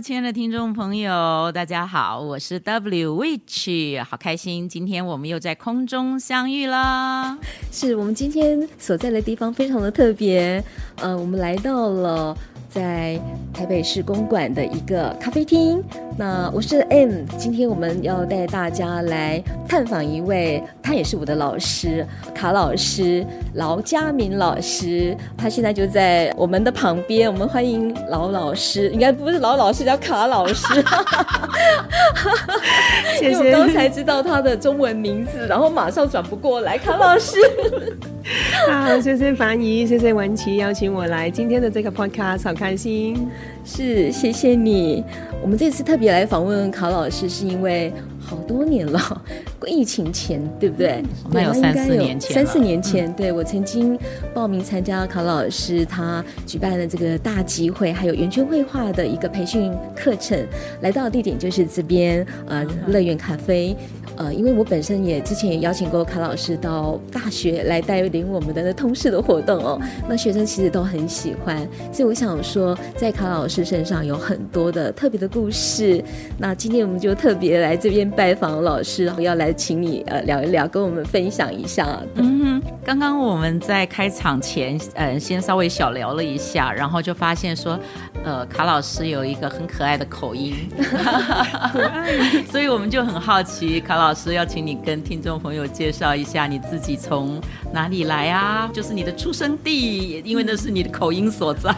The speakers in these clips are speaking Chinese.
亲爱的听众朋友，大家好，我是 W Witch，好开心，今天我们又在空中相遇了。是我们今天所在的地方非常的特别，呃，我们来到了。在台北市公馆的一个咖啡厅，那我是 M，今天我们要带大家来探访一位，他也是我的老师，卡老师，劳嘉明老师，他现在就在我们的旁边，我们欢迎劳老师，应该不是劳老师，叫卡老师，谢谢。因为我刚才知道他的中文名字，然后马上转不过来，卡老师。好，谢谢凡仪，谢谢文琪邀请我来今天的这个 podcast，好开心。是，谢谢你。我们这次特别来访问卡老师，是因为好多年了，疫情前对不对？那有三四年前，三四年前，嗯、对，我曾经报名参加卡老师他举办的这个大集会，还有圆圈绘画的一个培训课程，来到的地点就是这边，呃，乐园咖啡。呃，因为我本身也之前也邀请过卡老师到大学来带领我们的那通识的活动哦，那学生其实都很喜欢，所以我想说，在卡老师身上有很多的特别的故事。那今天我们就特别来这边拜访老师，然后要来请你呃聊一聊，跟我们分享一下。嗯哼，刚刚我们在开场前，呃，先稍微小聊了一下，然后就发现说，呃，卡老师有一个很可爱的口音，所以我们就很好奇卡。老师要请你跟听众朋友介绍一下你自己从哪里来啊？就是你的出生地，因为那是你的口音所在。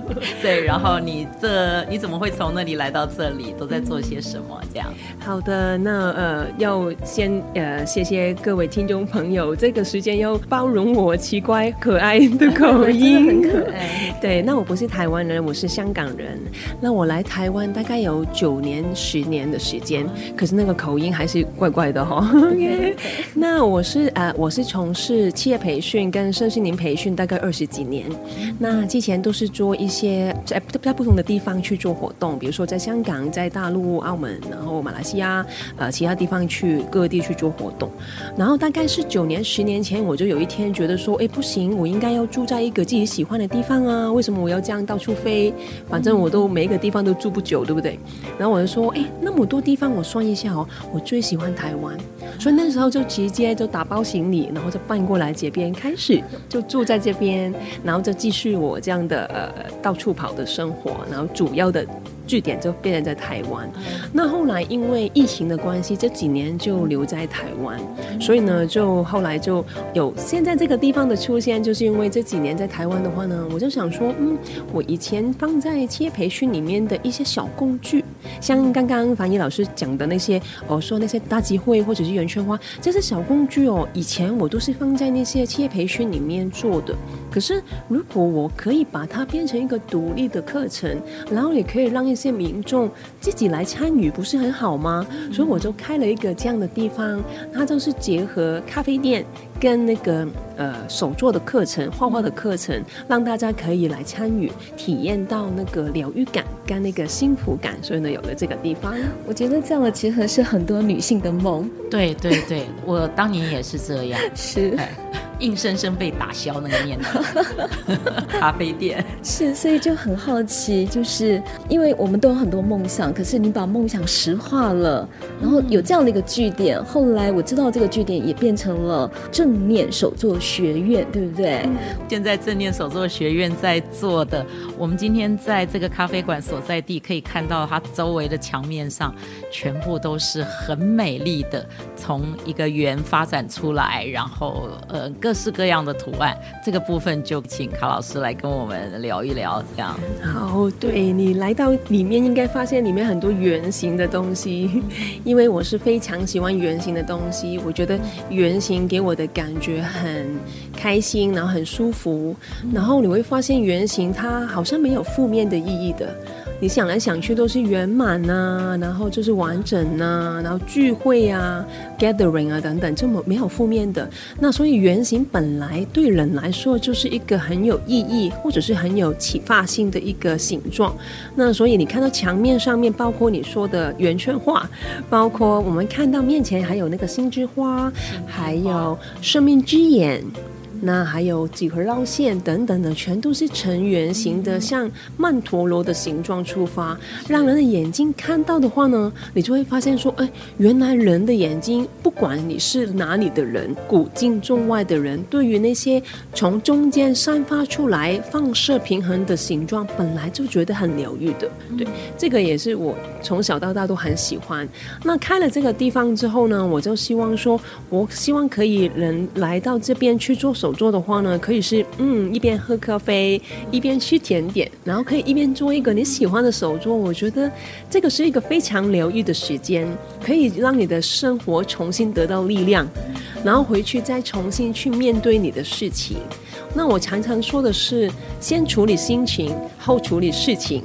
对，然后你这你怎么会从那里来到这里？都在做些什么？这样。好的，那呃，要先呃，谢谢各位听众朋友，这个时间又包容我奇怪可爱的口音，很可爱。对，那我不是台湾人，我是香港人。那我来台湾大概有九年、十年的时间，可是那个口音还是。怪怪的哈、哦 okay，那我是呃，我是从事企业培训跟身心灵培训大概二十几年，那之前都是做一些在在不同的地方去做活动，比如说在香港、在大陆、澳门，然后马来西亚，呃，其他地方去各各地去做活动，然后大概是九年、十年前，我就有一天觉得说，哎，不行，我应该要住在一个自己喜欢的地方啊，为什么我要这样到处飞？反正我都每一个地方都住不久，对不对？然后我就说，哎，那么多地方，我算一下哦，我最喜欢。台湾，所以那时候就直接就打包行李，然后就搬过来这边，开始就住在这边，然后就继续我这样的呃到处跑的生活，然后主要的。据点就变成在台湾，那后来因为疫情的关系，这几年就留在台湾，所以呢，就后来就有现在这个地方的出现，就是因为这几年在台湾的话呢，我就想说，嗯，我以前放在企业培训里面的一些小工具，像刚刚凡一老师讲的那些，哦说那些大集会或者是圆圈花，这些小工具哦，以前我都是放在那些企业培训里面做的。可是如果我可以把它变成一个独立的课程，然后也可以让一些民众自己来参与，不是很好吗？所以我就开了一个这样的地方，它就是结合咖啡店跟那个呃手作的课程、画画的课程，让大家可以来参与，体验到那个疗愈感跟那个幸福感。所以呢，有了这个地方，我觉得这样的结合是很多女性的梦。对对对，我当年也是这样，是。硬生生被打消那个念头，咖啡店是，所以就很好奇，就是因为我们都有很多梦想，可是你把梦想实化了，然后有这样的一个据点，嗯、后来我知道这个据点也变成了正念手作学院，对不对？现在正念手作学院在做的，我们今天在这个咖啡馆所在地可以看到，它周围的墙面上全部都是很美丽的，从一个圆发展出来，然后呃。各式各样的图案，这个部分就请卡老师来跟我们聊一聊。这样好，对，你来到里面，应该发现里面很多圆形的东西，因为我是非常喜欢圆形的东西。我觉得圆形给我的感觉很开心，然后很舒服。然后你会发现圆形它好像没有负面的意义的。你想来想去都是圆满呐，然后就是完整呐、然后聚会啊、gathering 啊等等，这么没有负面的。那所以圆形本来对人来说就是一个很有意义或者是很有启发性的一个形状。那所以你看到墙面上面，包括你说的圆圈画，包括我们看到面前还有那个心之花，还有生命之眼。那还有几何绕线等等的，全都是呈圆形的，像曼陀罗的形状出发，让人的眼睛看到的话呢，你就会发现说，哎，原来人的眼睛，不管你是哪里的人，古今中外的人，对于那些从中间散发出来放射平衡的形状，本来就觉得很疗愈的。对，这个也是我从小到大都很喜欢。那开了这个地方之后呢，我就希望说，我希望可以人来到这边去做手做的话呢，可以是嗯，一边喝咖啡，一边吃甜点，然后可以一边做一个你喜欢的手作。我觉得这个是一个非常疗愈的时间，可以让你的生活重新得到力量，然后回去再重新去面对你的事情。那我常常说的是，先处理心情，后处理事情。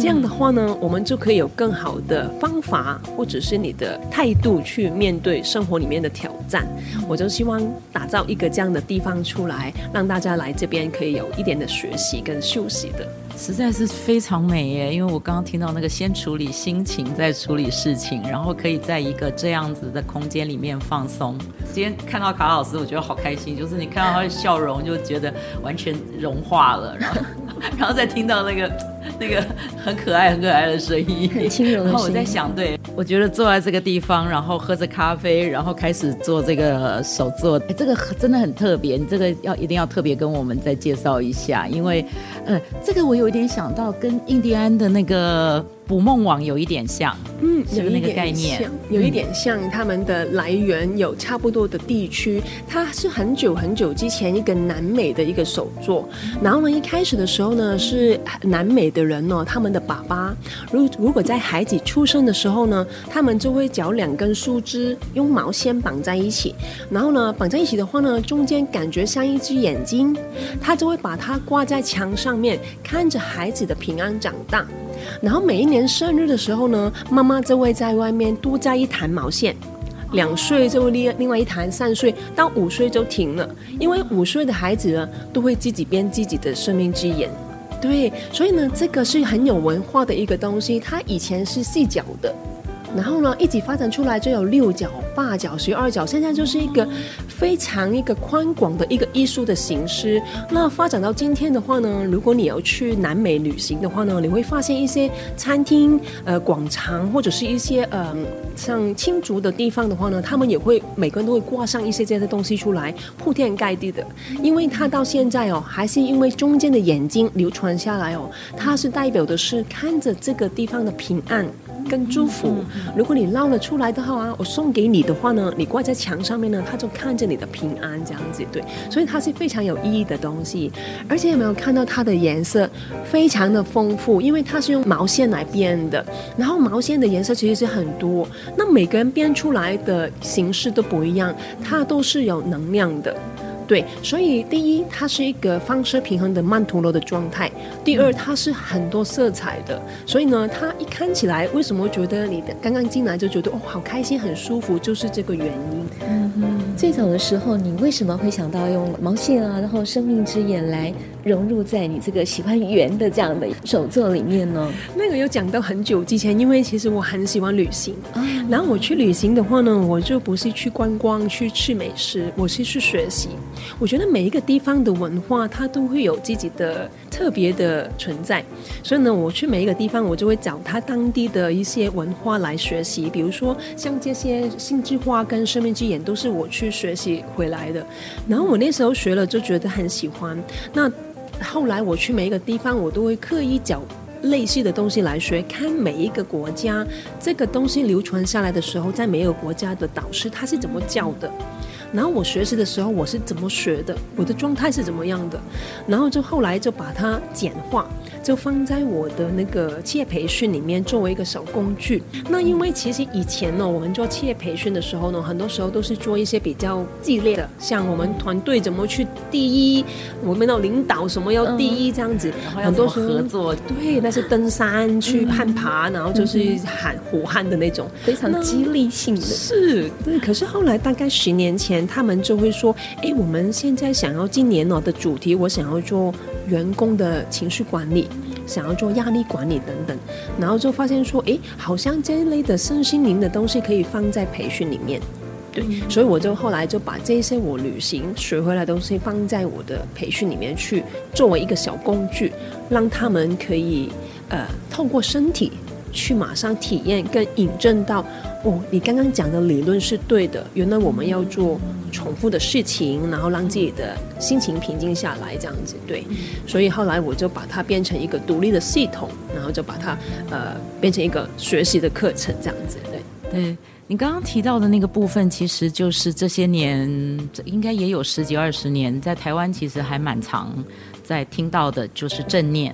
这样的话呢，我们就可以有更好的方法，或者是你的态度去面对生活里面的挑战。我就希望打造一个这样的地方出来，让大家来这边可以有一点的学习跟休息的。实在是非常美耶！因为我刚刚听到那个先处理心情，再处理事情，然后可以在一个这样子的空间里面放松。今天看到卡老师，我觉得好开心，就是你看到他的笑容，就觉得完全融化了，然后，然后再听到那个那个 很可爱、很可爱的声音，很轻柔的声音。然后我在想，对，我觉得坐在这个地方，然后喝着咖啡，然后开始做这个手作，哎，这个真的很特别。你这个要一定要特别跟我们再介绍一下，因为，呃，这个我有。一点想到跟印第安的那个捕梦网有一点像，嗯，有那个概念，有一点像，他们的来源有差不多的地区。它是很久很久之前一个南美的一个手作，然后呢，一开始的时候呢，是南美的人呢，他们的爸爸如如果在孩子出生的时候呢，他们就会找两根树枝用毛线绑在一起，然后呢，绑在一起的话呢，中间感觉像一只眼睛，他就会把它挂在墙上面，看着孩子的平安长大。然后每一年生日的时候呢，妈妈就会在外面多加一弹毛线，两岁就会另另外一弹，三岁到五岁就停了，因为五岁的孩子呢都会自己编自己的生命之言，对，所以呢这个是很有文化的一个东西，它以前是细脚的。然后呢，一直发展出来就有六角、八角、十二角，现在就是一个非常一个宽广的一个艺术的形式。那发展到今天的话呢，如果你要去南美旅行的话呢，你会发现一些餐厅、呃广场或者是一些呃像青竹的地方的话呢，他们也会每个人都会挂上一些这样的东西出来，铺天盖地的。因为它到现在哦，还是因为中间的眼睛流传下来哦，它是代表的是看着这个地方的平安。跟祝福，如果你捞了出来的话啊，我送给你的话呢，你挂在墙上面呢，他就看着你的平安这样子，对，所以它是非常有意义的东西。而且有没有看到它的颜色非常的丰富？因为它是用毛线来编的，然后毛线的颜色其实是很多，那每个人编出来的形式都不一样，它都是有能量的。对，所以第一，它是一个放射平衡的曼陀罗的状态；第二，它是很多色彩的，所以呢，它一看起来，为什么觉得你的刚刚进来就觉得哦，好开心，很舒服，就是这个原因。嗯哼，最早的时候，你为什么会想到用毛线啊，然后生命之眼来融入在你这个喜欢圆的这样的手作里面呢？那个有讲到很久之前，因为其实我很喜欢旅行，哦、然后我去旅行的话呢，我就不是去观光、去吃美食，我是去学习。我觉得每一个地方的文化，它都会有自己的特别的存在，所以呢，我去每一个地方，我就会找它当地的一些文化来学习。比如说，像这些心之花跟生命之眼，都是我去学习回来的。然后我那时候学了，就觉得很喜欢。那后来我去每一个地方，我都会刻意找类似的东西来学，看每一个国家这个东西流传下来的时候，在每一个国家的导师他是怎么教的。然后我学习的时候我是怎么学的，我的状态是怎么样的，然后就后来就把它简化，就放在我的那个企业培训里面作为一个小工具。那因为其实以前呢，我们做企业培训的时候呢，很多时候都是做一些比较激烈的，像我们团队怎么去第一，我们的领导什么要第一这样子，嗯、很多时候合作，对，那是登山去攀爬，嗯、然后就是喊火汗的那种，非常激励性的。是对，可是后来大概十年前，他们就会说：“哎，我们现在想要今年哦的主题，我想要做员工的情绪管理，想要做压力管理等等。”然后就发现说：“哎，好像这一类的身心灵的东西可以放在培训里面。”对，所以我就后来就把这些我旅行学回来的东西放在我的培训里面去，作为一个小工具，让他们可以呃透过身体。去马上体验跟引证到，哦，你刚刚讲的理论是对的。原来我们要做重复的事情，然后让自己的心情平静下来，这样子对。所以后来我就把它变成一个独立的系统，然后就把它呃变成一个学习的课程，这样子对。对，你刚刚提到的那个部分，其实就是这些年，应该也有十几二十年，在台湾其实还蛮常在听到的，就是正念。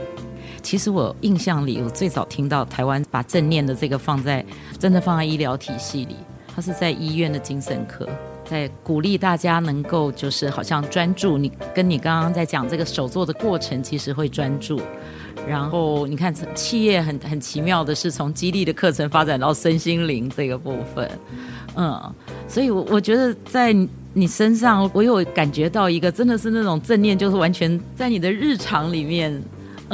其实我印象里，我最早听到台湾把正念的这个放在真的放在医疗体系里，它是在医院的精神科，在鼓励大家能够就是好像专注。你跟你刚刚在讲这个手作的过程，其实会专注。然后你看企业很很奇妙的是，从激励的课程发展到身心灵这个部分，嗯，所以我我觉得在你身上，我有感觉到一个真的是那种正念，就是完全在你的日常里面。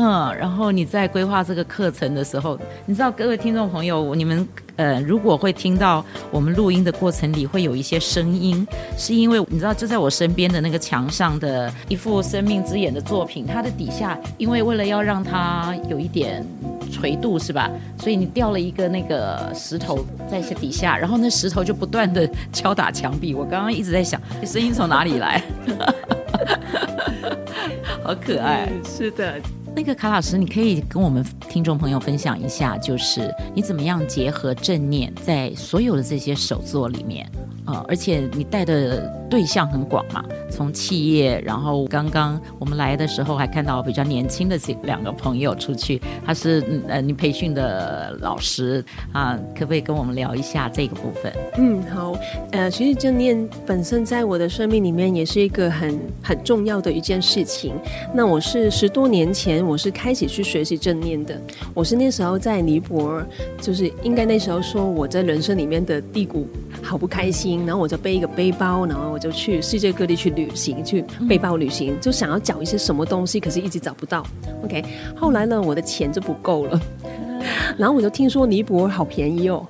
嗯，然后你在规划这个课程的时候，你知道各位听众朋友，你们呃，如果会听到我们录音的过程里会有一些声音，是因为你知道就在我身边的那个墙上的一幅生命之眼的作品，它的底下，因为为了要让它有一点垂度，是吧？所以你掉了一个那个石头在底下，然后那石头就不断的敲打墙壁。我刚刚一直在想，声音从哪里来？好可爱，是的。那个卡老师，你可以跟我们听众朋友分享一下，就是你怎么样结合正念在所有的这些手作里面、呃？而且你带的对象很广嘛，从企业，然后刚刚我们来的时候还看到比较年轻的这两个朋友出去，他是呃你培训的老师啊，可不可以跟我们聊一下这个部分？嗯，好，呃，其实正念本身在我的生命里面也是一个很很重要的一件事情。那我是十多年前。我是开始去学习正念的。我是那时候在尼泊尔，就是应该那时候说我在人生里面的低谷，好不开心。然后我就背一个背包，然后我就去世界各地去旅行，去背包旅行，就想要找一些什么东西，可是一直找不到。OK，后来呢，我的钱就不够了，然后我就听说尼泊尔好便宜哦。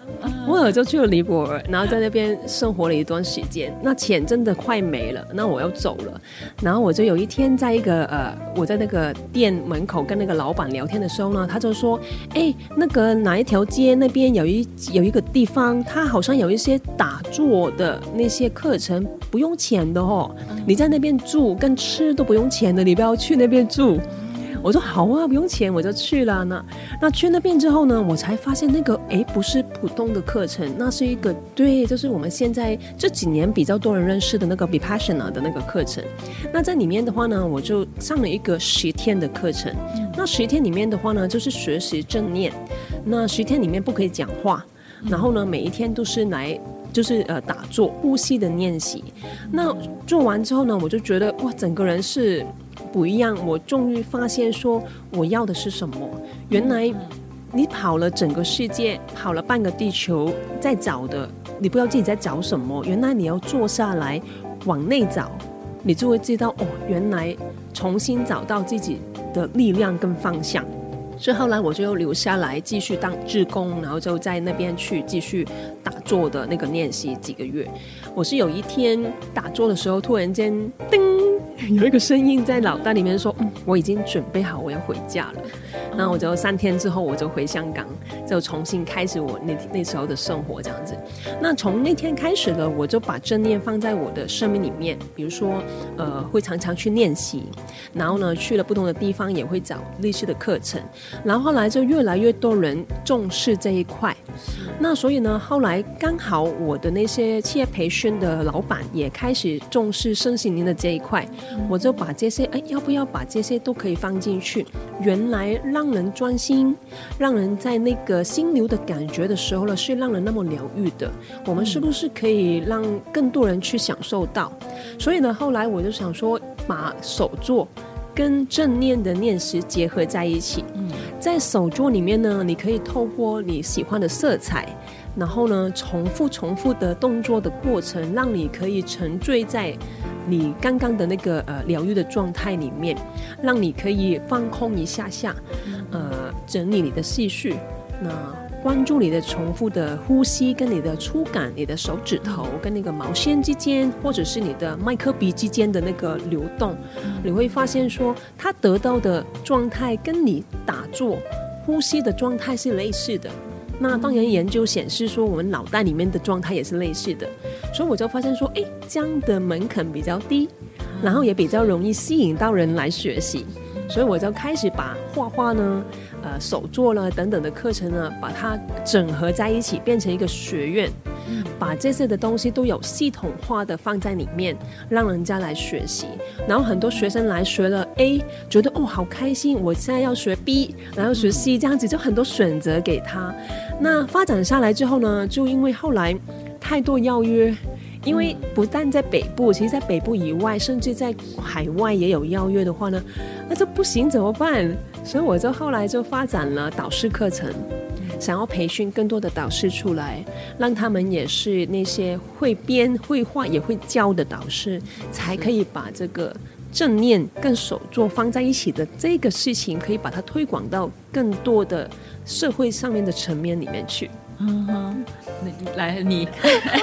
我尔就去了尼泊尔，然后在那边生活了一段时间。那钱真的快没了，那我要走了。然后我就有一天在一个呃，我在那个店门口跟那个老板聊天的时候呢，他就说：“哎，那个哪一条街那边有一有一个地方，他好像有一些打坐的那些课程，不用钱的哦。你在那边住跟吃都不用钱的，你不要去那边住。”我说好啊，不用钱，我就去了呢。那去那边之后呢，我才发现那个诶，不是普通的课程，那是一个对，就是我们现在这几年比较多人认识的那个 Vipassana 的那个课程。那在里面的话呢，我就上了一个十天的课程。那十天里面的话呢，就是学习正念。那十天里面不可以讲话，然后呢，每一天都是来就是呃打坐、呼吸的练习。那做完之后呢，我就觉得哇，整个人是。不一样，我终于发现说我要的是什么。原来你跑了整个世界，跑了半个地球，在找的，你不知道自己在找什么。原来你要坐下来往内找，你就会知道哦，原来重新找到自己的力量跟方向。所以后来我就留下来继续当志工，然后就在那边去继续打坐的那个练习几个月。我是有一天打坐的时候，突然间叮。有一个声音在脑袋里面说：“嗯，我已经准备好，我要回家了。”那我就三天之后，我就回香港，就重新开始我那那时候的生活这样子。那从那天开始呢，我就把正念放在我的生命里面，比如说，呃，会常常去练习，然后呢，去了不同的地方也会找类似的课程。然后后来就越来越多人重视这一块。那所以呢，后来刚好我的那些企业培训的老板也开始重视身心灵的这一块，我就把这些哎，要不要把这些都可以放进去？原来让人专心，让人在那个心流的感觉的时候呢，是让人那么疗愈的。我们是不是可以让更多人去享受到？所以呢，后来我就想说，把手作跟正念的念时结合在一起。在手作里面呢，你可以透过你喜欢的色彩，然后呢，重复重复的动作的过程，让你可以沉醉在你刚刚的那个呃疗愈的状态里面，让你可以放空一下下，呃，整理你的思绪，那。关注你的重复的呼吸，跟你的触感，你的手指头跟那个毛线之间，或者是你的麦克笔之间的那个流动，你会发现说，他得到的状态跟你打坐呼吸的状态是类似的。那当然，研究显示说，我们脑袋里面的状态也是类似的。所以我就发现说，诶，这样的门槛比较低，然后也比较容易吸引到人来学习。所以我就开始把画画呢。呃，手作了等等的课程呢，把它整合在一起，变成一个学院，把这些的东西都有系统化的放在里面，让人家来学习。然后很多学生来学了 A，觉得哦好开心，我现在要学 B，然后学 C，这样子就很多选择给他。那发展下来之后呢，就因为后来太多邀约，因为不但在北部，其实在北部以外，甚至在海外也有邀约的话呢，那这不行怎么办？所以我就后来就发展了导师课程，想要培训更多的导师出来，让他们也是那些会编、会画、也会教的导师，才可以把这个正念跟手作放在一起的这个事情，可以把它推广到更多的社会上面的层面里面去。嗯哼，来你，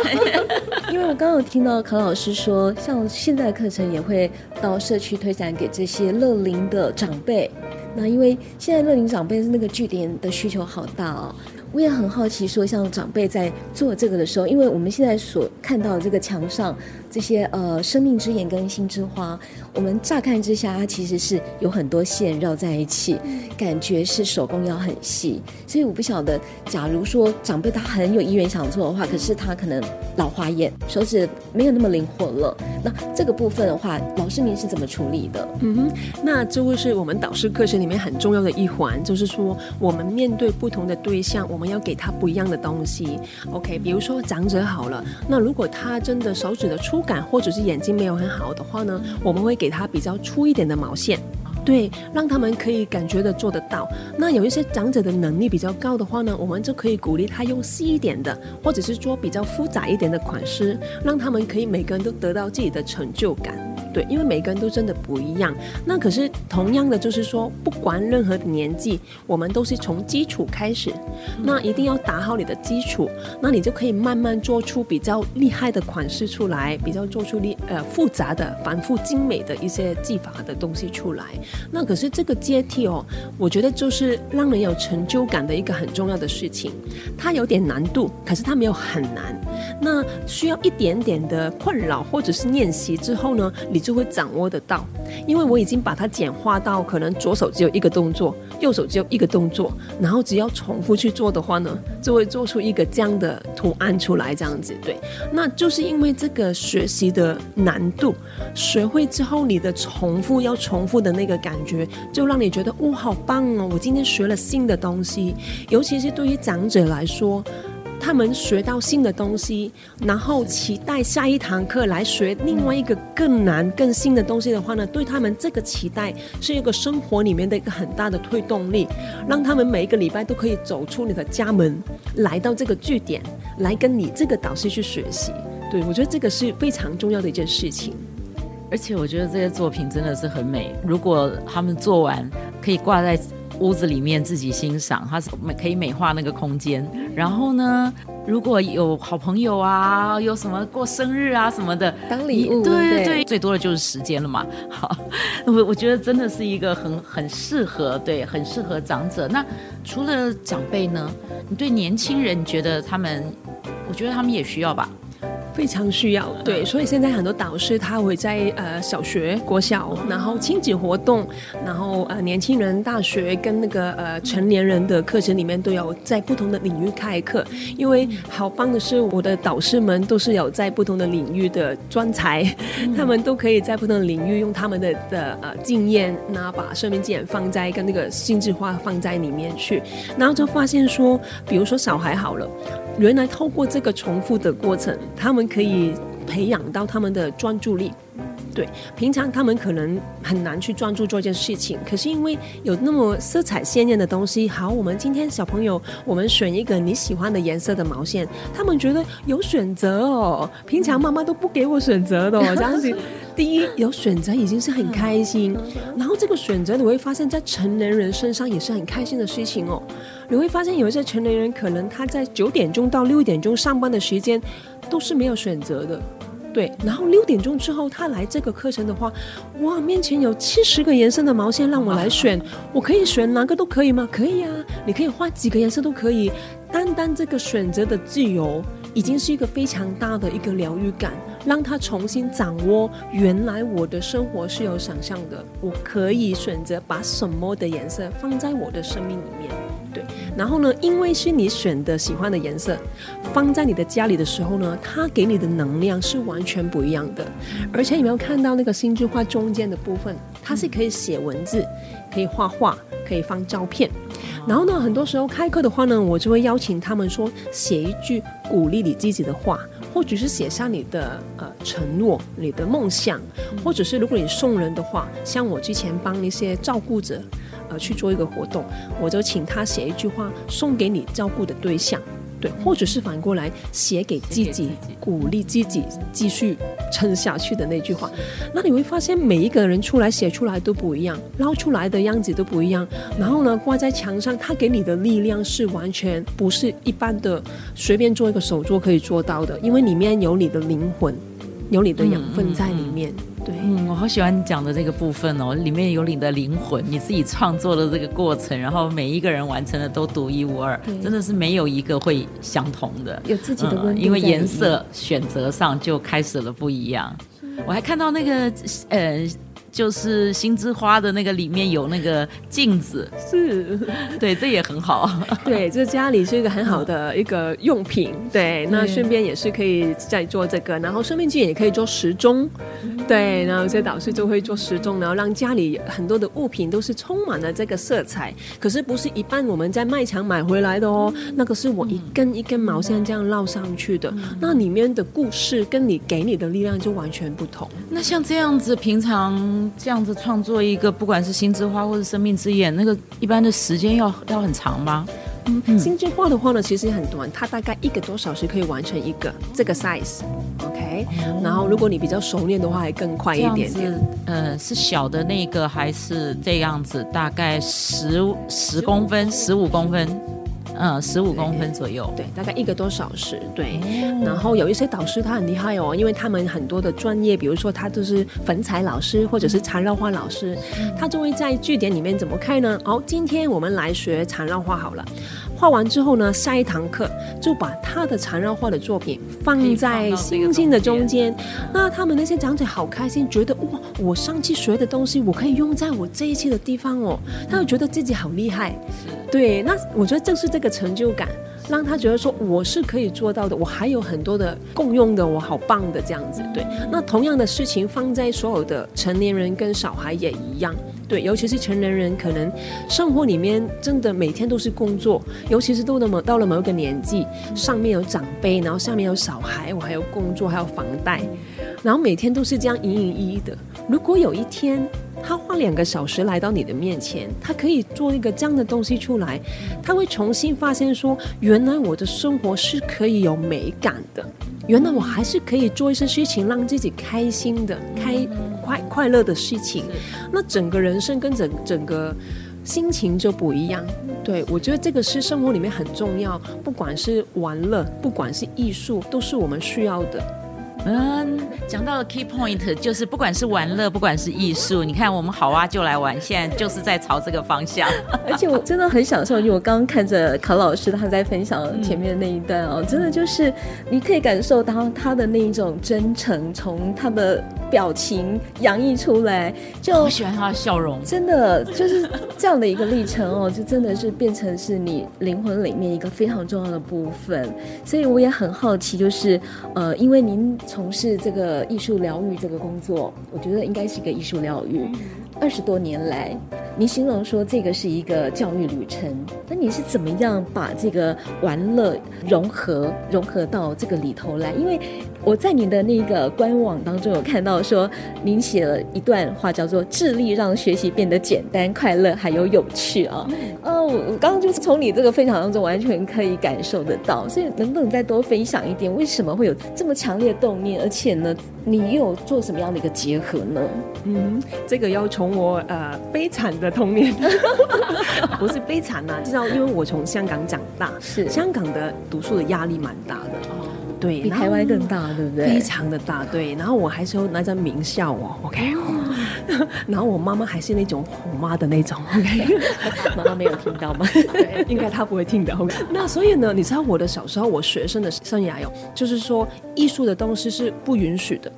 因为我刚刚有听到康老师说，像现在课程也会到社区推展给这些乐龄的长辈。那因为现在乐龄长辈是那个据点的需求好大哦。我也很好奇，说像长辈在做这个的时候，因为我们现在所看到的这个墙上这些呃生命之眼跟心之花，我们乍看之下，它其实是有很多线绕在一起，感觉是手工要很细。所以我不晓得，假如说长辈他很有意愿想做的话，可是他可能老花眼，手指没有那么灵活了。那这个部分的话，老师您是怎么处理的？嗯哼，那这会是我们导师课程里面很重要的一环，就是说我们面对不同的对象，我们要给他不一样的东西，OK？比如说长者好了，那如果他真的手指的触肤感或者是眼睛没有很好的话呢，我们会给他比较粗一点的毛线，对，让他们可以感觉的做得到。那有一些长者的能力比较高的话呢，我们就可以鼓励他用细一点的，或者是做比较复杂一点的款式，让他们可以每个人都得到自己的成就感。对，因为每个人都真的不一样。那可是同样的，就是说，不管任何的年纪，我们都是从基础开始。那一定要打好你的基础，那你就可以慢慢做出比较厉害的款式出来，比较做出厉呃复杂的、繁复精美的一些技法的东西出来。那可是这个阶梯哦，我觉得就是让人有成就感的一个很重要的事情。它有点难度，可是它没有很难。那需要一点点的困扰或者是练习之后呢，你就会掌握得到。因为我已经把它简化到可能左手只有一个动作，右手只有一个动作，然后只要重复去做的话呢，就会做出一个这样的图案出来，这样子。对，那就是因为这个学习的难度，学会之后你的重复要重复的那个感觉，就让你觉得哇，好棒哦！我今天学了新的东西，尤其是对于长者来说。他们学到新的东西，然后期待下一堂课来学另外一个更难、更新的东西的话呢，对他们这个期待是一个生活里面的一个很大的推动力，让他们每一个礼拜都可以走出你的家门，来到这个据点，来跟你这个导师去学习。对，我觉得这个是非常重要的一件事情。而且我觉得这些作品真的是很美，如果他们做完可以挂在。屋子里面自己欣赏，它是美可以美化那个空间。然后呢，如果有好朋友啊，有什么过生日啊什么的，当礼物，对对对，对最多的就是时间了嘛。好，我我觉得真的是一个很很适合，对，很适合长者。那除了长辈呢？你对年轻人觉得他们，我觉得他们也需要吧。非常需要。对，所以现在很多导师他会在呃小学、国小，然后亲子活动，然后呃年轻人大学跟那个呃成年人的课程里面都有在不同的领域开课。因为好棒的是，我的导师们都是有在不同的领域的专才，他们都可以在不同的领域用他们的的呃经验，那把生命经验放在跟那个心智化放在里面去，然后就发现说，比如说小孩好了，原来透过这个重复的过程，他们可以培养到他们的专注力。对，平常他们可能很难去专注做一件事情，可是因为有那么色彩鲜艳的东西，好，我们今天小朋友，我们选一个你喜欢的颜色的毛线，他们觉得有选择哦，平常妈妈都不给我选择的哦，这样子，第一有选择已经是很开心，然后这个选择你会发现在成年人身上也是很开心的事情哦，你会发现有一些成年人可能他在九点钟到六点钟上班的时间都是没有选择的。对，然后六点钟之后他来这个课程的话，哇，面前有七十个颜色的毛线让我来 选，我可以选哪个都可以吗？可以啊，你可以画几个颜色都可以。单单这个选择的自由，已经是一个非常大的一个疗愈感，让他重新掌握原来我的生活是有想象的，我可以选择把什么的颜色放在我的生命里面。对，然后呢，因为是你选的喜欢的颜色，放在你的家里的时候呢，它给你的能量是完全不一样的。而且有没有看到那个心之画中间的部分？它是可以写文字，可以画画，可以放照片。然后呢，很多时候开课的话呢，我就会邀请他们说，写一句鼓励你自己的话，或者是写下你的呃承诺、你的梦想，或者是如果你送人的话，像我之前帮一些照顾者。呃，去做一个活动，我就请他写一句话送给你照顾的对象，对，或者是反过来写给自己，鼓励自己继续撑下去的那句话。那你会发现每一个人出来写出来都不一样，捞出来的样子都不一样。然后呢，挂在墙上，它给你的力量是完全不是一般的随便做一个手作可以做到的，因为里面有你的灵魂，有你的养分在里面。嗯嗯嗯对，嗯，我好喜欢你讲的这个部分哦，里面有你的灵魂，你自己创作的这个过程，然后每一个人完成的都独一无二，真的是没有一个会相同的，有自己的因为颜色选择上就开始了不一样。我还看到那个，呃。就是心之花的那个里面有那个镜子，是对，这也很好。对，这家里是一个很好的一个用品。对，那顺便也是可以再做这个，然后生命镜也可以做时钟。对，然后有些导师就会做时钟，然后让家里很多的物品都是充满了这个色彩。可是不是一般我们在卖场买回来的哦，那个是我一根一根毛线这样绕上去的。那里面的故事跟你给你的力量就完全不同。那像这样子，平常。这样子创作一个，不管是心之花或者生命之眼，那个一般的时间要要很长吗？嗯，心之花的话呢，其实很短，它大概一个多小时可以完成一个这个 size，OK。哦，然后如果你比较熟练的话，还更快一点点。呃，是小的那个还是这样子？大概十十公分，十五公分。嗯，十五公分左右对，对，大概一个多小时，对。嗯、然后有一些导师他很厉害哦，因为他们很多的专业，比如说他就是粉彩老师或者是缠绕画老师，嗯、他就会在据点里面怎么开呢？哦，今天我们来学缠绕画好了。画完之后呢，下一堂课就把他的缠绕画的作品放在星星的中间。那他们那些长者好开心，觉得哇，我上期学的东西我可以用在我这一期的地方哦，他就觉得自己好厉害。对，那我觉得正是这个成就感，让他觉得说我是可以做到的，我还有很多的共用的，我好棒的这样子。对，那同样的事情放在所有的成年人跟小孩也一样。对，尤其是成年人，可能生活里面真的每天都是工作，尤其是到了某到了某一个年纪，上面有长辈，然后下面有小孩，我还有工作，还有房贷，然后每天都是这样营营役役的。如果有一天他花两个小时来到你的面前，他可以做一个这样的东西出来，他会重新发现说，原来我的生活是可以有美感的。原来我还是可以做一些事情，让自己开心的、开快快乐的事情。那整个人生跟整整个心情就不一样。对，我觉得这个是生活里面很重要，不管是玩乐，不管是艺术，都是我们需要的。嗯，讲到了 key point，就是不管是玩乐，不管是艺术，你看我们好啊就来玩，现在就是在朝这个方向。而且我真的很享受，因为我刚刚看着卡老师他在分享前面的那一段哦，真的就是你可以感受到他的那一种真诚，从他的表情洋溢出来。就我喜欢他的笑容，真的就是这样的一个历程哦，就真的是变成是你灵魂里面一个非常重要的部分。所以我也很好奇，就是呃，因为您。从从事这个艺术疗愈这个工作，我觉得应该是一个艺术疗愈。二十多年来，你形容说这个是一个教育旅程，那你是怎么样把这个玩乐融合融合到这个里头来？因为我在你的那个官网当中有看到说，您写了一段话，叫做“智力让学习变得简单、快乐还有有趣”啊。哦，我刚刚就是从你这个分享当中完全可以感受得到，所以能不能再多分享一点？为什么会有这么强烈的动念？而且呢，你又有做什么样的一个结合呢？嗯，这个要从我呃悲惨的童年，不是悲惨呐、啊，至少因为我从香港长大，是香港的读书的压力蛮大的，哦，对，比台湾更大，对不对？非常的大，对。然后我还是那在名校哦，OK，哦 然后我妈妈还是那种虎妈的那种，OK，妈妈没有听到吗？对，应该她不会听的，OK。那所以呢，你知道我的小时候，我学生的生涯哟，就是说艺术的东西是不允许的。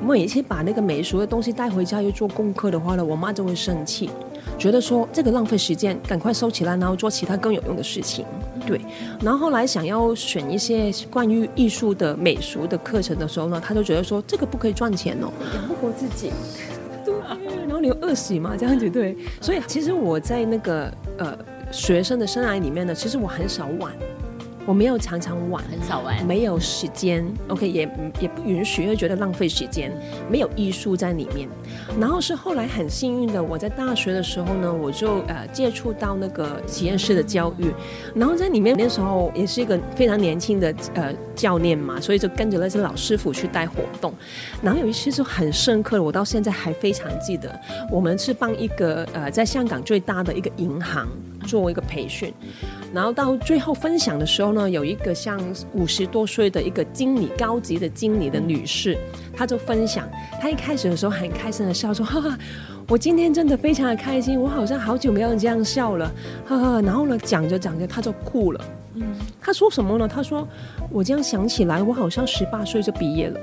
我们一次把那个美术的东西带回家又做功课的话呢，我妈就会生气，觉得说这个浪费时间，赶快收起来，然后做其他更有用的事情。对，然后后来想要选一些关于艺术的美术的课程的时候呢，她就觉得说这个不可以赚钱哦，养不活自己。对，然后你又饿死嘛，这样子对。所以其实我在那个呃学生的生涯里面呢，其实我很少玩。我没有常常玩，很少玩，没有时间，OK，也也不允许，因为觉得浪费时间，没有艺术在里面。然后是后来很幸运的，我在大学的时候呢，我就呃接触到那个实验室的教育，然后在里面那时候也是一个非常年轻的呃教练嘛，所以就跟着那些老师傅去带活动。然后有一次就很深刻，我到现在还非常记得，我们是帮一个呃在香港最大的一个银行做一个培训。然后到最后分享的时候呢，有一个像五十多岁的一个经理，高级的经理的女士，她就分享，她一开始的时候很开心的笑说：“哈哈，我今天真的非常的开心，我好像好久没有这样笑了，哈哈。”然后呢，讲着讲着，她就哭了。嗯，她说什么呢？她说：“我这样想起来，我好像十八岁就毕业了。”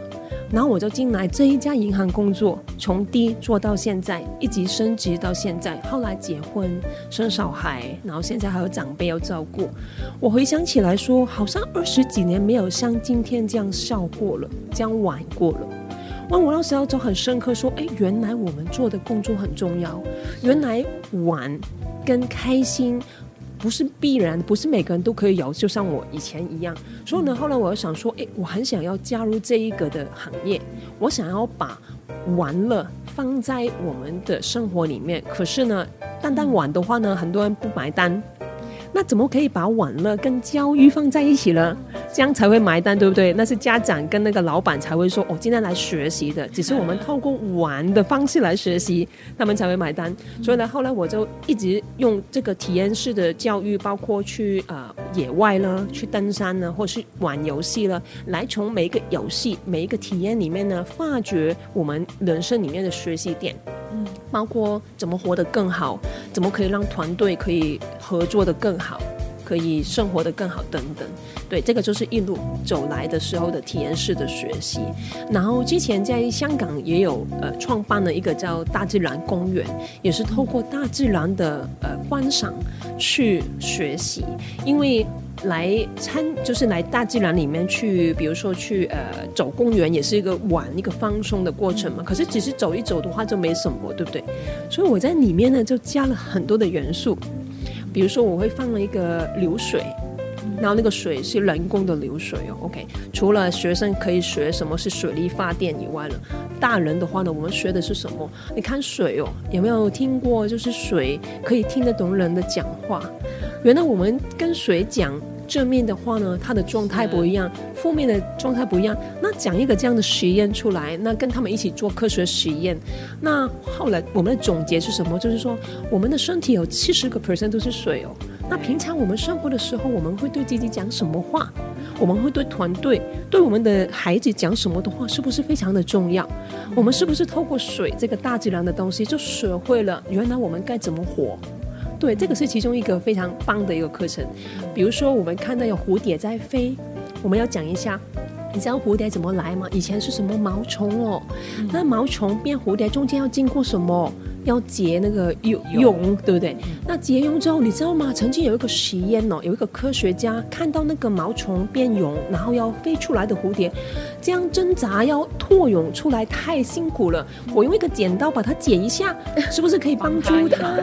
然后我就进来这一家银行工作，从低做到现在，一直升职到现在。后来结婚生小孩，然后现在还有长辈要照顾。我回想起来说，好像二十几年没有像今天这样笑过了，这样玩过了。那我那时候就很深刻说，哎，原来我们做的工作很重要，原来玩跟开心。不是必然，不是每个人都可以有，就像我以前一样。所以呢，后来我又想说，诶，我很想要加入这一个的行业，我想要把玩乐放在我们的生活里面。可是呢，单单玩的话呢，很多人不买单。那怎么可以把玩乐跟教育放在一起呢？这样才会买单，对不对？那是家长跟那个老板才会说：“哦，今天来学习的，只是我们透过玩的方式来学习，他们才会买单。”所以呢，后来我就一直用这个体验式的教育，包括去呃野外呢，去登山呢，或是玩游戏了，来从每一个游戏、每一个体验里面呢，发掘我们人生里面的学习点。包括怎么活得更好，怎么可以让团队可以合作得更好，可以生活得更好等等。对，这个就是一路走来的时候的体验式的学习。然后之前在香港也有呃创办了一个叫大自然公园，也是透过大自然的呃观赏去学习，因为。来参就是来大自然里面去，比如说去呃走公园，也是一个玩一个放松的过程嘛。可是只是走一走的话就没什么，对不对？所以我在里面呢就加了很多的元素，比如说我会放了一个流水，然后那个水是人工的流水哦。OK，除了学生可以学什么是水力发电以外呢，大人的话呢，我们学的是什么？你看水哦，有没有听过？就是水可以听得懂人的讲话。原来我们跟水讲正面的话呢，它的状态不一样；负面的状态不一样。那讲一个这样的实验出来，那跟他们一起做科学实验。那后来我们的总结是什么？就是说，我们的身体有七十个 percent 都是水哦。那平常我们生活的时候，我们会对自己讲什么话？我们会对团队、对我们的孩子讲什么的话，是不是非常的重要？我们是不是透过水这个大自然的东西，就学会了原来我们该怎么活？对，这个是其中一个非常棒的一个课程。比如说，我们看到有蝴蝶在飞，我们要讲一下，你知道蝴蝶怎么来吗？以前是什么毛虫哦？那毛虫变蝴蝶中间要经过什么？要结那个蛹，蛹对不对？嗯、那结蛹之后，你知道吗？曾经有一个实验哦，有一个科学家看到那个毛虫变蛹，然后要飞出来的蝴蝶，这样挣扎要脱蛹出来太辛苦了。我用一个剪刀把它剪一下，是不是可以帮助它？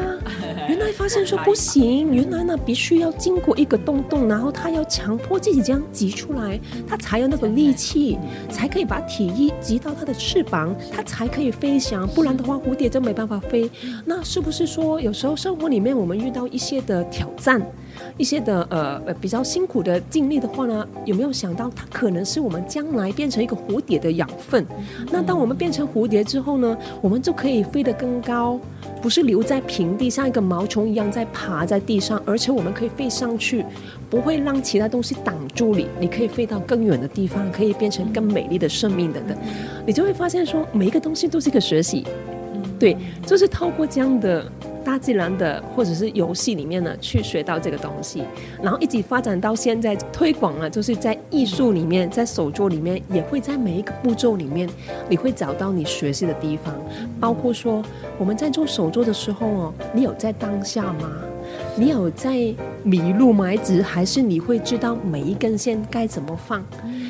原来发现说不行，原来呢必须要经过一个洞洞，然后它要强迫自己这样挤出来，它才有那个力气，才可以把体液挤到它的翅膀，它才可以飞翔。不然的话，蝴蝶就没办法飞。那是不是说，有时候生活里面我们遇到一些的挑战，一些的呃呃比较辛苦的经历的话呢，有没有想到它可能是我们将来变成一个蝴蝶的养分？那当我们变成蝴蝶之后呢，我们就可以飞得更高，不是留在平地，像一个毛虫一样在爬在地上，而且我们可以飞上去，不会让其他东西挡住你，你可以飞到更远的地方，可以变成更美丽的生命等等，你就会发现说，每一个东西都是一个学习。对，就是透过这样的大自然的或者是游戏里面呢，去学到这个东西，然后一直发展到现在推广了，就是在艺术里面，在手作里面，也会在每一个步骤里面，你会找到你学习的地方，包括说我们在做手作的时候哦，你有在当下吗？你有在迷路吗？还是你会知道每一根线该怎么放？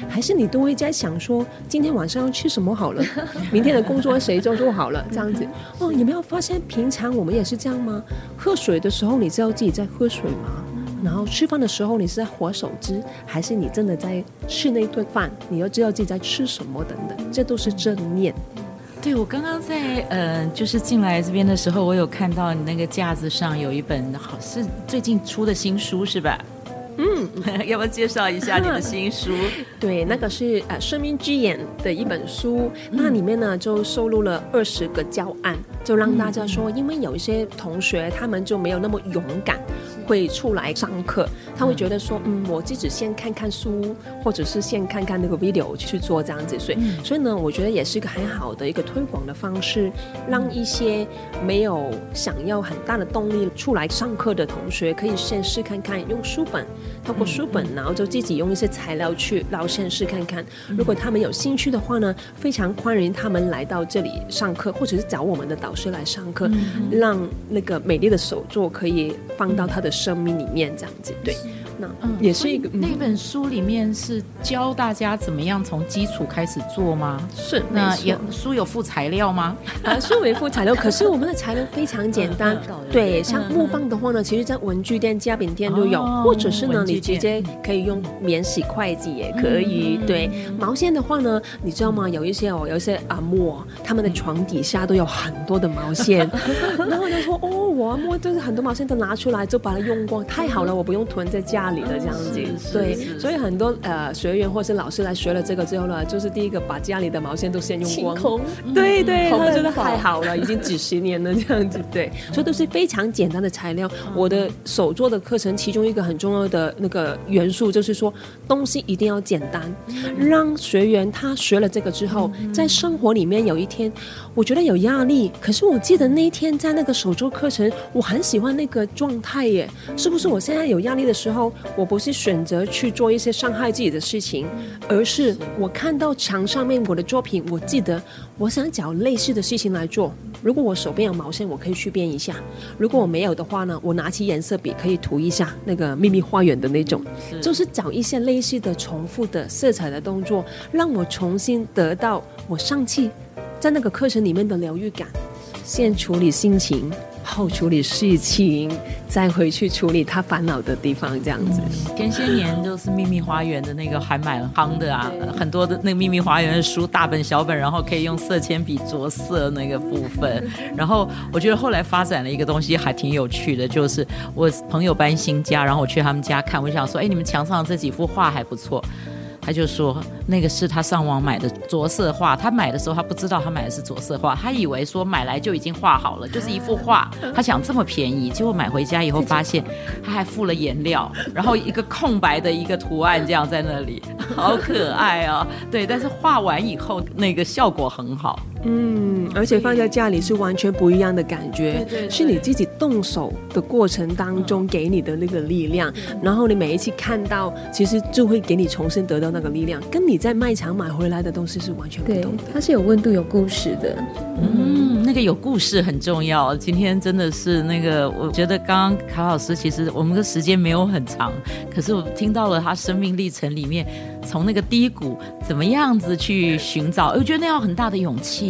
还是你都会在想说今天晚上要吃什么好了？明天的工作谁做做好了？这样子哦，有没有发现平常我们也是这样吗？喝水的时候你知道自己在喝水吗？然后吃饭的时候你是在划手机，还是你真的在吃那顿饭？你要知道自己在吃什么等等，这都是正念。对，我刚刚在呃，就是进来这边的时候，我有看到你那个架子上有一本，好是最近出的新书是吧？嗯，要不要介绍一下你的 新书？对，那个是呃《生命之眼》的一本书，嗯、那里面呢就收录了二十个教案，就让大家说，因为有一些同学他们就没有那么勇敢。会出来上课，他会觉得说，嗯，我自己先看看书，或者是先看看那个 video 去做这样子，所以，嗯、所以呢，我觉得也是一个很好的一个推广的方式，让一些没有想要很大的动力出来上课的同学，可以先试看看用书本，透过书本，然后就自己用一些材料去，然后先试看看。如果他们有兴趣的话呢，非常欢迎他们来到这里上课，或者是找我们的导师来上课，让那个美丽的手作可以放到他的。生命里面这样子，对，那嗯，也是一个、嗯、那本书里面是教大家怎么样从基础开始做吗？是，那也书有附材料吗？啊，书没附材料，可是我们的材料非常简单。对，像木棒的话呢，其实在文具店、家饼店都有，或者是呢，你直接可以用免洗筷子也可以。对，毛线的话呢，你知道吗？有一些哦，有一些阿嬷，他们的床底下都有很多的毛线，然后就说哦。我摸就是很多毛线都拿出来，就把它用光，太好了，我不用囤在家里的这样子。对，所以很多呃学员或是老师来学了这个之后呢，就是第一个把家里的毛线都先用光。空对对，他觉得太好了，已经几十年了这样子。对，所以都是非常简单的材料。我的手做的课程其中一个很重要的那个元素就是说，东西一定要简单，让学员他学了这个之后，在生活里面有一天，我觉得有压力，可是我记得那一天在那个手作课程。我很喜欢那个状态耶，是不是？我现在有压力的时候，我不是选择去做一些伤害自己的事情，而是我看到墙上面我的作品，我记得我想找类似的事情来做。如果我手边有毛线，我可以去编一下；如果我没有的话呢，我拿起颜色笔可以涂一下那个秘密花园的那种，就是找一些类似的、重复的色彩的动作，让我重新得到我上次在那个课程里面的疗愈感。先处理心情。后处理事情，再回去处理他烦恼的地方，这样子。前些年就是秘密花园的那个还蛮夯的啊，很多的那个秘密花园的书，大本小本，然后可以用色铅笔着色那个部分。然后我觉得后来发展了一个东西还挺有趣的，就是我朋友搬新家，然后我去他们家看，我想说，哎，你们墙上这几幅画还不错。他就说那个是他上网买的着色画，他买的时候他不知道他买的是着色画，他以为说买来就已经画好了，就是一幅画，他想这么便宜，结果买回家以后发现 他还附了颜料，然后一个空白的一个图案这样在那里，好可爱哦！对，但是画完以后那个效果很好。嗯，而且放在家里是完全不一样的感觉，对对对，是你自己动手的过程当中给你的那个力量，嗯、然后你每一次看到，其实就会给你重新得到那个力量，跟你在卖场买回来的东西是完全不同的。它是有温度、有故事的。嗯，那个有故事很重要。今天真的是那个，我觉得刚刚卡老师其实我们的时间没有很长，可是我听到了他生命历程里面，从那个低谷怎么样子去寻找，我觉得那要很大的勇气。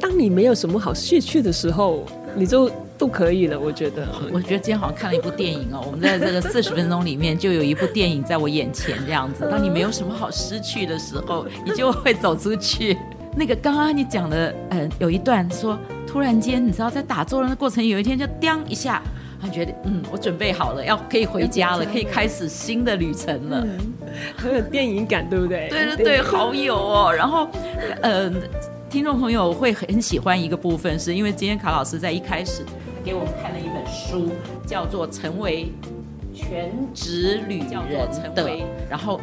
当你没有什么好失去的时候，你就都可以了。我觉得，我觉得今天好像看了一部电影哦。我们在这个四十分钟里面，就有一部电影在我眼前这样子。当你没有什么好失去的时候，你就会走出去。那个刚刚你讲的，嗯、呃，有一段说，突然间你知道，在打坐的过程，有一天就叮一下，他觉得，嗯，我准备好了，要可以回家了，可以开始新的旅程了，很有电影感，对不对？对对对，好有哦。然后，嗯、呃。听众朋友会很喜欢一个部分，是因为今天卡老师在一开始给我们看了一本书，叫做《成为全职旅人的》，然后。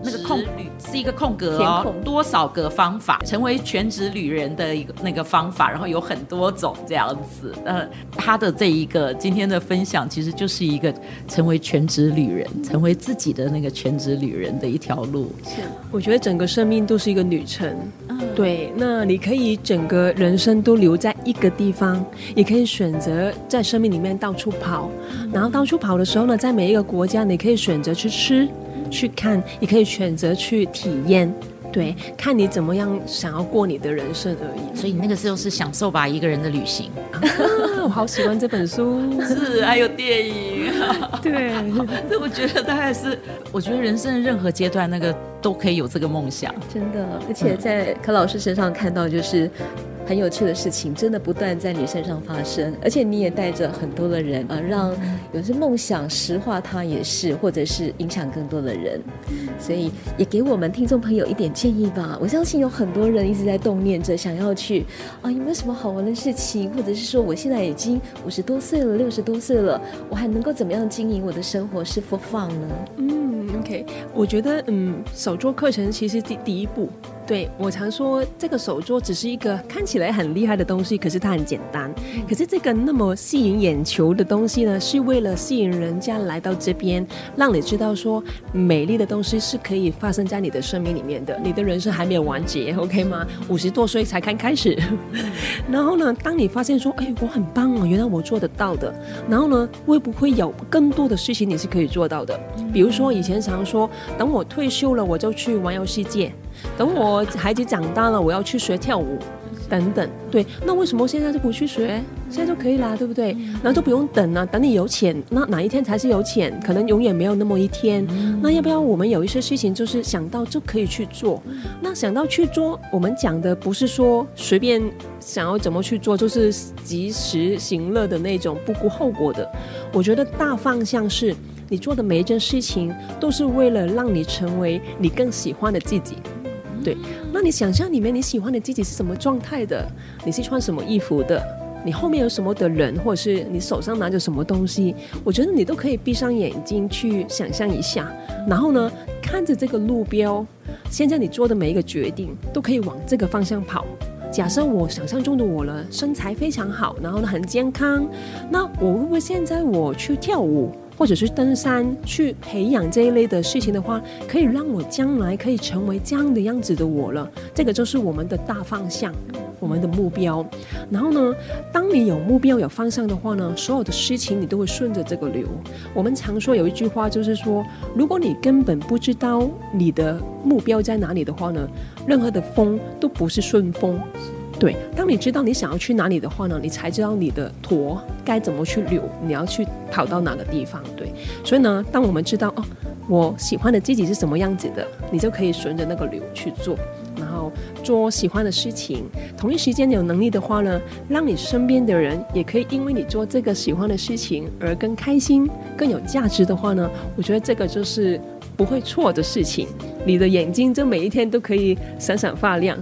那个空是一个空格哦，多少个方法成为全职旅人的一个那个方法，然后有很多种这样子。呃，他的这一个今天的分享，其实就是一个成为全职旅人，成为自己的那个全职旅人的一条路。是，我觉得整个生命都是一个旅程。嗯，对。那你可以整个人生都留在一个地方，也可以选择在生命里面到处跑。然后到处跑的时候呢，在每一个国家，你可以选择去吃。去看，你可以选择去体验，对，看你怎么样想要过你的人生而已。所以那个时候是享受吧，一个人的旅行。啊，我好喜欢这本书，是还有电影，对，这我觉得大概是，我觉得人生的任何阶段，那个都可以有这个梦想，真的。而且在柯老师身上看到就是。很有趣的事情，真的不断在你身上发生，而且你也带着很多的人，啊，让有些梦想实化，它也是，或者是影响更多的人，所以也给我们听众朋友一点建议吧。我相信有很多人一直在动念着想要去啊，有没有什么好玩的事情，或者是说我现在已经五十多岁了，六十多岁了，我还能够怎么样经营我的生活是 for fun 呢？嗯，OK，我觉得嗯，手作课程其实第第一步。对，我常说，这个手作只是一个看起来很厉害的东西，可是它很简单。可是这个那么吸引眼球的东西呢，是为了吸引人家来到这边，让你知道说，美丽的东西是可以发生在你的生命里面的。你的人生还没有完结，OK 吗？五十多岁才刚开始。然后呢，当你发现说，哎，我很棒哦，原来我做得到的。然后呢，会不会有更多的事情你是可以做到的？比如说以前常说，等我退休了，我就去环游世界。等我孩子长大了，我要去学跳舞，等等。对，那为什么现在就不去学？现在就可以啦，对不对？然后就不用等了，等你有钱，那哪一天才是有钱？可能永远没有那么一天。那要不要我们有一些事情，就是想到就可以去做？那想到去做，我们讲的不是说随便想要怎么去做，就是及时行乐的那种不顾后果的。我觉得大方向是。你做的每一件事情都是为了让你成为你更喜欢的自己，对。那你想象里面你喜欢的自己是什么状态的？你是穿什么衣服的？你后面有什么的人，或者是你手上拿着什么东西？我觉得你都可以闭上眼睛去想象一下，然后呢，看着这个路标，现在你做的每一个决定都可以往这个方向跑。假设我想象中的我了，身材非常好，然后呢很健康，那我会不会现在我去跳舞？或者是登山去培养这一类的事情的话，可以让我将来可以成为这样的样子的我了。这个就是我们的大方向，我们的目标。然后呢，当你有目标、有方向的话呢，所有的事情你都会顺着这个流。我们常说有一句话，就是说，如果你根本不知道你的目标在哪里的话呢，任何的风都不是顺风。对，当你知道你想要去哪里的话呢，你才知道你的舵该怎么去流，你要去跑到哪个地方。对，所以呢，当我们知道哦，我喜欢的自己是什么样子的，你就可以顺着那个流去做，然后做喜欢的事情。同一时间有能力的话呢，让你身边的人也可以因为你做这个喜欢的事情而更开心、更有价值的话呢，我觉得这个就是不会错的事情，你的眼睛就每一天都可以闪闪发亮。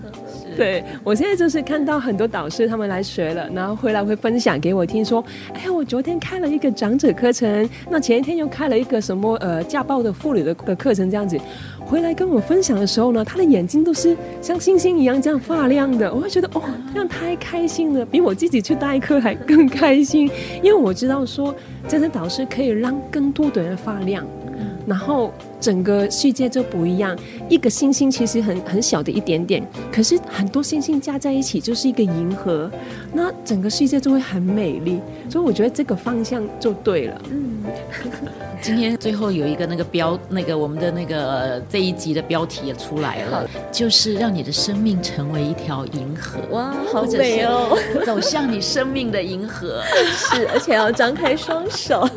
对，我现在就是看到很多导师他们来学了，然后回来会分享给我听说，哎呀，我昨天开了一个长者课程，那前一天又开了一个什么呃家暴的妇女的的课程这样子，回来跟我分享的时候呢，他的眼睛都是像星星一样这样发亮的，我会觉得哦，这样太开心了，比我自己去代课还更开心，因为我知道说这些导师可以让更多的人发亮。然后整个世界就不一样，一个星星其实很很小的一点点，可是很多星星加在一起就是一个银河，那整个世界就会很美丽。所以我觉得这个方向就对了。嗯，今天最后有一个那个标，那个我们的那个这一集的标题也出来了，就是让你的生命成为一条银河。哇，好美哦！走向你生命的银河，是，而且要张开双手。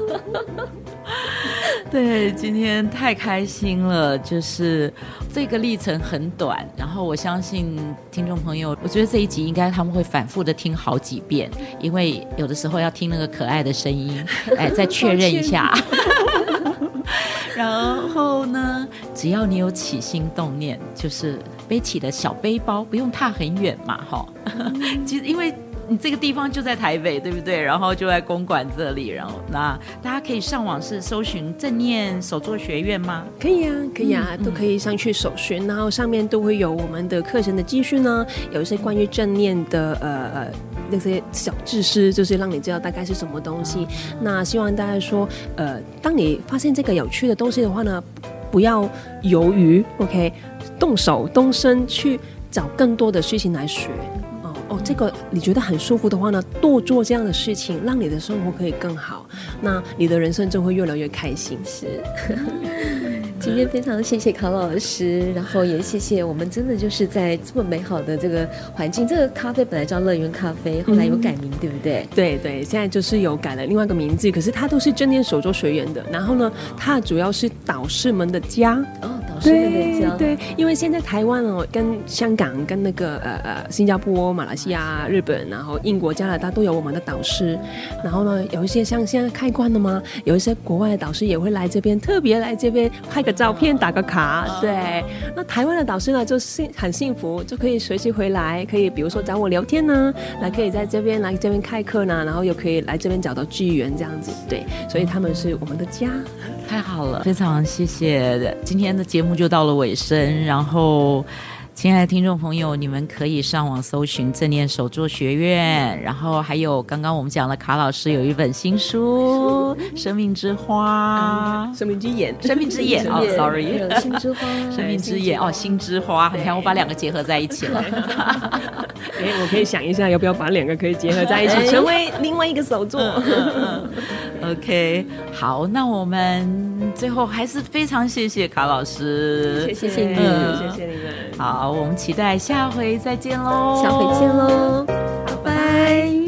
对，今天太开心了，就是这个历程很短，然后我相信听众朋友，我觉得这一集应该他们会反复的听好几遍，因为有的时候要听那个可爱的声音，哎，再确认一下。然后呢，只要你有起心动念，就是背起的小背包，不用踏很远嘛，哈。其实因为。你这个地方就在台北，对不对？然后就在公馆这里，然后那大家可以上网是搜寻正念手作学院吗？可以啊，可以啊，嗯、都可以上去搜寻，然后上面都会有我们的课程的资讯呢，有一些关于正念的呃呃那些小知识，就是让你知道大概是什么东西。嗯、那希望大家说，呃，当你发现这个有趣的东西的话呢，不要犹豫，OK，动手动身去找更多的事情来学。哦，这个你觉得很舒服的话呢，多做这样的事情，让你的生活可以更好，那你的人生就会越来越开心。是，今天非常谢谢卡老师，然后也谢谢我们，真的就是在这么美好的这个环境。这个咖啡本来叫乐园咖啡，后来有改名，嗯、对不对？对对，现在就是有改了另外一个名字，可是它都是正念手作学员的。然后呢，它主要是导师们的家。哦对对，因为现在台湾哦，跟香港、跟那个呃呃新加坡、马来西亚、日本，然后英国、加拿大都有我们的导师。然后呢，有一些像现在开关的嘛，有一些国外的导师也会来这边，特别来这边拍个照片、打个卡。对，那台湾的导师呢，就幸很幸福，就可以随时回来，可以比如说找我聊天呢，来可以在这边来这边开课呢，然后又可以来这边找到资源这样子。对，所以他们是我们的家。太好了，非常谢谢今天的节目就到了尾声。然后，亲爱的听众朋友，你们可以上网搜寻正念手作学院。然后还有刚刚我们讲了卡老师有一本新书《生命之花》，生命之眼，生命之眼 哦，sorry，心之花，生命之眼哦，心 之花。你看我把两个结合在一起了。哎，我可以想一下，要不要把两个可以结合在一起，成为另外一个手作。OK，好，那我们最后还是非常谢谢卡老师，谢谢你，嗯、谢谢你们。好，我们期待下回再见喽，下回见喽，拜拜。